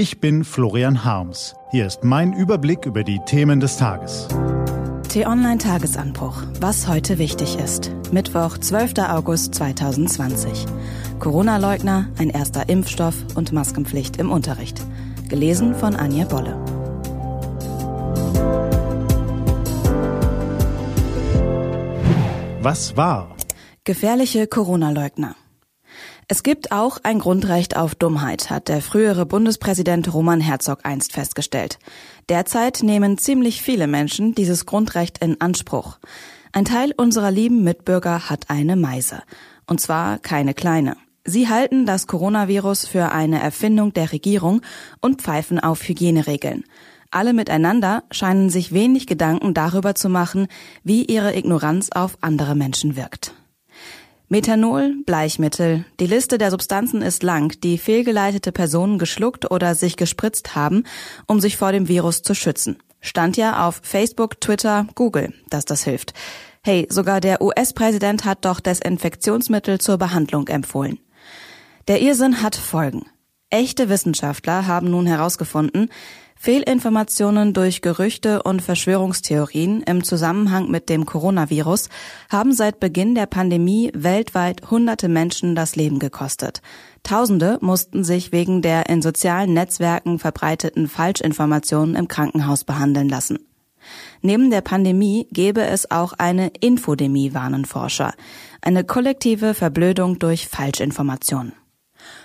Ich bin Florian Harms. Hier ist mein Überblick über die Themen des Tages. T-Online Tagesanbruch. Was heute wichtig ist. Mittwoch, 12. August 2020. Corona-Leugner, ein erster Impfstoff und Maskenpflicht im Unterricht. Gelesen von Anja Bolle. Was war? Gefährliche Corona-Leugner. Es gibt auch ein Grundrecht auf Dummheit, hat der frühere Bundespräsident Roman Herzog einst festgestellt. Derzeit nehmen ziemlich viele Menschen dieses Grundrecht in Anspruch. Ein Teil unserer lieben Mitbürger hat eine Meise. Und zwar keine kleine. Sie halten das Coronavirus für eine Erfindung der Regierung und pfeifen auf Hygieneregeln. Alle miteinander scheinen sich wenig Gedanken darüber zu machen, wie ihre Ignoranz auf andere Menschen wirkt. Methanol, Bleichmittel. Die Liste der Substanzen ist lang, die fehlgeleitete Personen geschluckt oder sich gespritzt haben, um sich vor dem Virus zu schützen. Stand ja auf Facebook, Twitter, Google, dass das hilft. Hey, sogar der US-Präsident hat doch Desinfektionsmittel zur Behandlung empfohlen. Der Irrsinn hat Folgen. Echte Wissenschaftler haben nun herausgefunden, Fehlinformationen durch Gerüchte und Verschwörungstheorien im Zusammenhang mit dem Coronavirus haben seit Beginn der Pandemie weltweit hunderte Menschen das Leben gekostet. Tausende mussten sich wegen der in sozialen Netzwerken verbreiteten Falschinformationen im Krankenhaus behandeln lassen. Neben der Pandemie gäbe es auch eine Infodemie, warnen Forscher. Eine kollektive Verblödung durch Falschinformationen.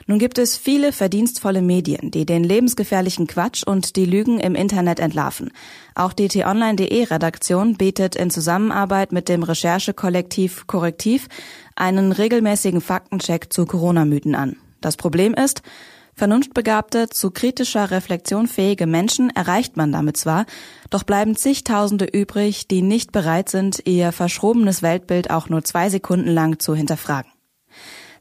Nun gibt es viele verdienstvolle Medien, die den lebensgefährlichen Quatsch und die Lügen im Internet entlarven. Auch die t-online.de Redaktion bietet in Zusammenarbeit mit dem Recherchekollektiv Korrektiv einen regelmäßigen Faktencheck zu Corona-Mythen an. Das Problem ist, Vernunftbegabte, zu kritischer Reflexion fähige Menschen erreicht man damit zwar, doch bleiben zigtausende übrig, die nicht bereit sind, ihr verschrobenes Weltbild auch nur zwei Sekunden lang zu hinterfragen.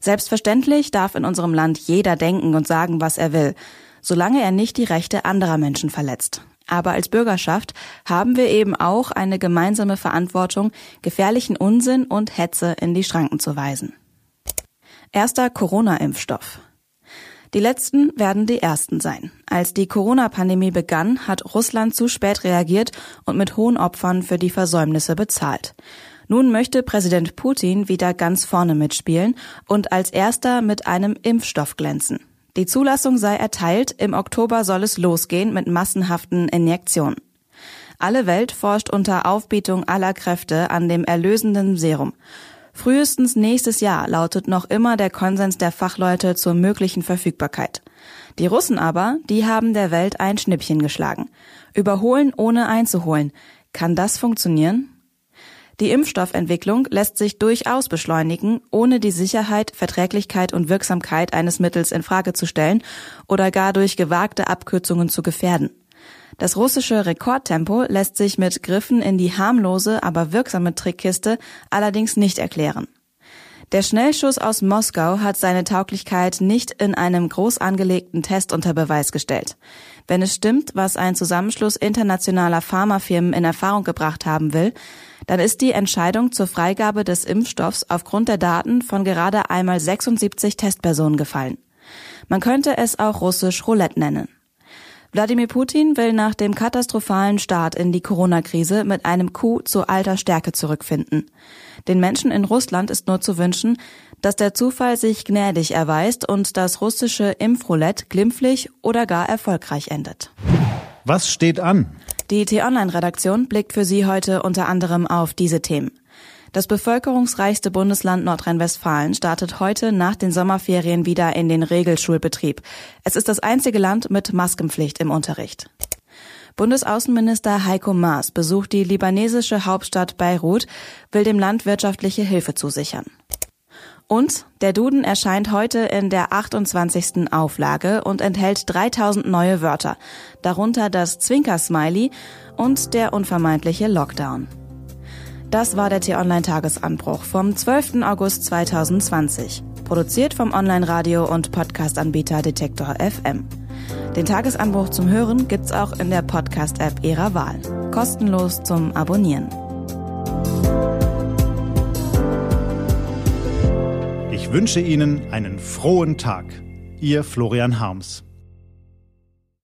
Selbstverständlich darf in unserem Land jeder denken und sagen, was er will, solange er nicht die Rechte anderer Menschen verletzt. Aber als Bürgerschaft haben wir eben auch eine gemeinsame Verantwortung, gefährlichen Unsinn und Hetze in die Schranken zu weisen. Erster Corona-Impfstoff. Die letzten werden die ersten sein. Als die Corona-Pandemie begann, hat Russland zu spät reagiert und mit hohen Opfern für die Versäumnisse bezahlt. Nun möchte Präsident Putin wieder ganz vorne mitspielen und als erster mit einem Impfstoff glänzen. Die Zulassung sei erteilt, im Oktober soll es losgehen mit massenhaften Injektionen. Alle Welt forscht unter Aufbietung aller Kräfte an dem erlösenden Serum. Frühestens nächstes Jahr lautet noch immer der Konsens der Fachleute zur möglichen Verfügbarkeit. Die Russen aber, die haben der Welt ein Schnippchen geschlagen. Überholen ohne einzuholen. Kann das funktionieren? Die Impfstoffentwicklung lässt sich durchaus beschleunigen, ohne die Sicherheit, Verträglichkeit und Wirksamkeit eines Mittels in Frage zu stellen oder gar durch gewagte Abkürzungen zu gefährden. Das russische Rekordtempo lässt sich mit Griffen in die harmlose, aber wirksame Trickkiste allerdings nicht erklären. Der Schnellschuss aus Moskau hat seine Tauglichkeit nicht in einem groß angelegten Test unter Beweis gestellt. Wenn es stimmt, was ein Zusammenschluss internationaler Pharmafirmen in Erfahrung gebracht haben will, dann ist die Entscheidung zur Freigabe des Impfstoffs aufgrund der Daten von gerade einmal 76 Testpersonen gefallen. Man könnte es auch russisch Roulette nennen. Wladimir Putin will nach dem katastrophalen Start in die Corona-Krise mit einem Coup zu alter Stärke zurückfinden. Den Menschen in Russland ist nur zu wünschen, dass der Zufall sich gnädig erweist und das russische Impfroulette glimpflich oder gar erfolgreich endet. Was steht an? Die T-Online-Redaktion blickt für Sie heute unter anderem auf diese Themen. Das bevölkerungsreichste Bundesland Nordrhein-Westfalen startet heute nach den Sommerferien wieder in den Regelschulbetrieb. Es ist das einzige Land mit Maskenpflicht im Unterricht. Bundesaußenminister Heiko Maas besucht die libanesische Hauptstadt Beirut, will dem Land wirtschaftliche Hilfe zusichern. Und der Duden erscheint heute in der 28. Auflage und enthält 3000 neue Wörter, darunter das Zwinker-Smiley und der unvermeidliche Lockdown. Das war der T-Online-Tagesanbruch vom 12. August 2020. Produziert vom Online-Radio- und Podcast-Anbieter Detektor FM. Den Tagesanbruch zum Hören gibt's auch in der Podcast-App Ihrer Wahl. Kostenlos zum Abonnieren. Ich wünsche Ihnen einen frohen Tag. Ihr Florian Harms.